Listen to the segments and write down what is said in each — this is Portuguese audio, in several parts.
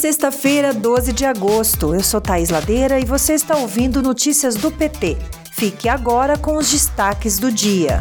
sexta-feira, 12 de agosto. Eu sou Thaís Ladeira e você está ouvindo Notícias do PT. Fique agora com os destaques do dia.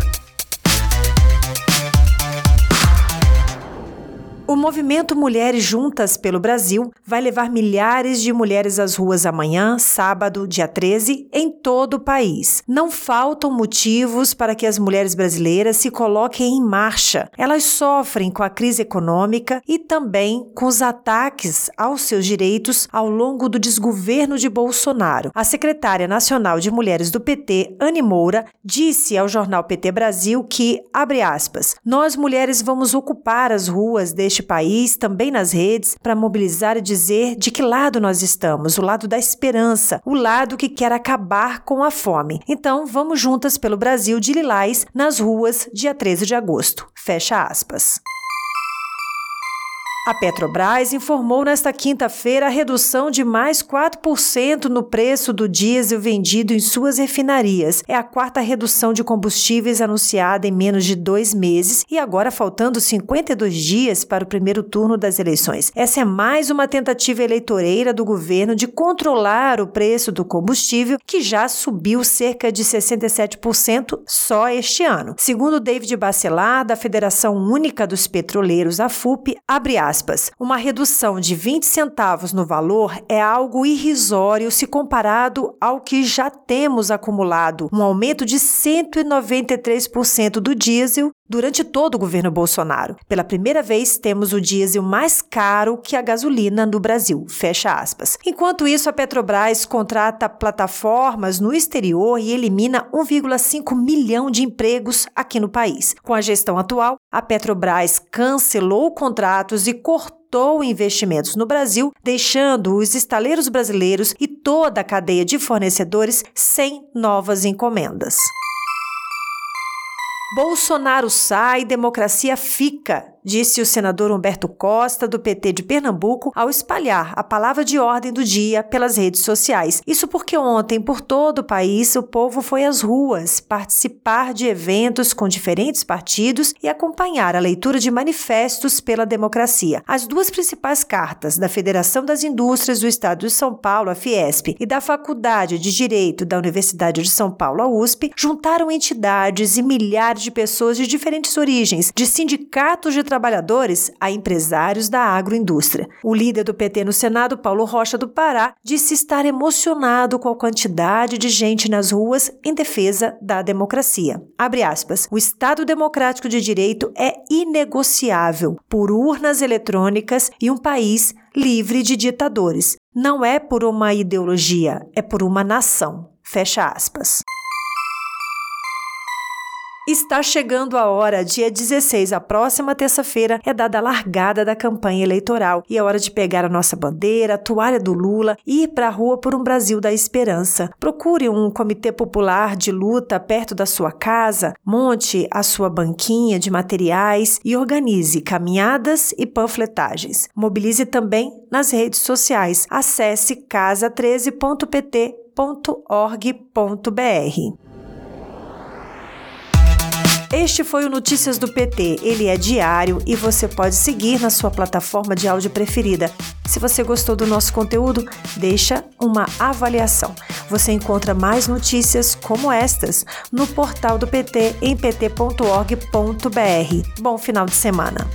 O movimento Mulheres Juntas pelo Brasil vai levar milhares de mulheres às ruas amanhã, sábado, dia 13, em todo o país. Não faltam motivos para que as mulheres brasileiras se coloquem em marcha. Elas sofrem com a crise econômica e também com os ataques aos seus direitos ao longo do desgoverno de Bolsonaro. A secretária nacional de mulheres do PT, Anne Moura, disse ao jornal PT Brasil que, abre aspas, nós mulheres vamos ocupar as ruas deste país, também nas redes, para mobilizar e dizer de que lado nós estamos, o lado da esperança, o lado que quer acabar com a fome. Então, vamos juntas pelo Brasil de Lilás nas ruas, dia 13 de agosto. Fecha aspas. A Petrobras informou nesta quinta-feira a redução de mais 4% no preço do diesel vendido em suas refinarias. É a quarta redução de combustíveis anunciada em menos de dois meses e agora faltando 52 dias para o primeiro turno das eleições. Essa é mais uma tentativa eleitoreira do governo de controlar o preço do combustível, que já subiu cerca de 67% só este ano. Segundo David Bacelar, da Federação Única dos Petroleiros, a FUP, abre aspas, uma redução de 20 centavos no valor é algo irrisório se comparado ao que já temos acumulado, um aumento de 193% do diesel durante todo o governo Bolsonaro. Pela primeira vez, temos o diesel mais caro que a gasolina no Brasil. Fecha aspas. Enquanto isso, a Petrobras contrata plataformas no exterior e elimina 1,5 milhão de empregos aqui no país. Com a gestão atual, a Petrobras cancelou contratos e cortou investimentos no Brasil, deixando os estaleiros brasileiros e toda a cadeia de fornecedores sem novas encomendas. Bolsonaro sai, democracia fica, disse o senador Humberto Costa, do PT de Pernambuco, ao espalhar a palavra de ordem do dia pelas redes sociais. Isso porque ontem, por todo o país, o povo foi às ruas participar de eventos com diferentes partidos e acompanhar a leitura de manifestos pela democracia. As duas principais cartas da Federação das Indústrias do Estado de São Paulo, a Fiesp, e da Faculdade de Direito da Universidade de São Paulo, a USP, juntaram entidades e milhares de pessoas de diferentes origens, de sindicatos de trabalhadores a empresários da agroindústria. O líder do PT no Senado, Paulo Rocha do Pará, disse estar emocionado com a quantidade de gente nas ruas em defesa da democracia. Abre aspas. O Estado Democrático de Direito é inegociável por urnas eletrônicas e um país livre de ditadores. Não é por uma ideologia, é por uma nação. Fecha aspas. Está chegando a hora, dia 16, a próxima terça-feira, é dada a largada da campanha eleitoral e é hora de pegar a nossa bandeira, a toalha do Lula e ir para a rua por um Brasil da esperança. Procure um comitê popular de luta perto da sua casa, monte a sua banquinha de materiais e organize caminhadas e panfletagens. Mobilize também nas redes sociais. Acesse casa13.pt.org.br. Este foi o Notícias do PT. Ele é diário e você pode seguir na sua plataforma de áudio preferida. Se você gostou do nosso conteúdo, deixa uma avaliação. Você encontra mais notícias como estas no portal do PT em pt.org.br. Bom final de semana.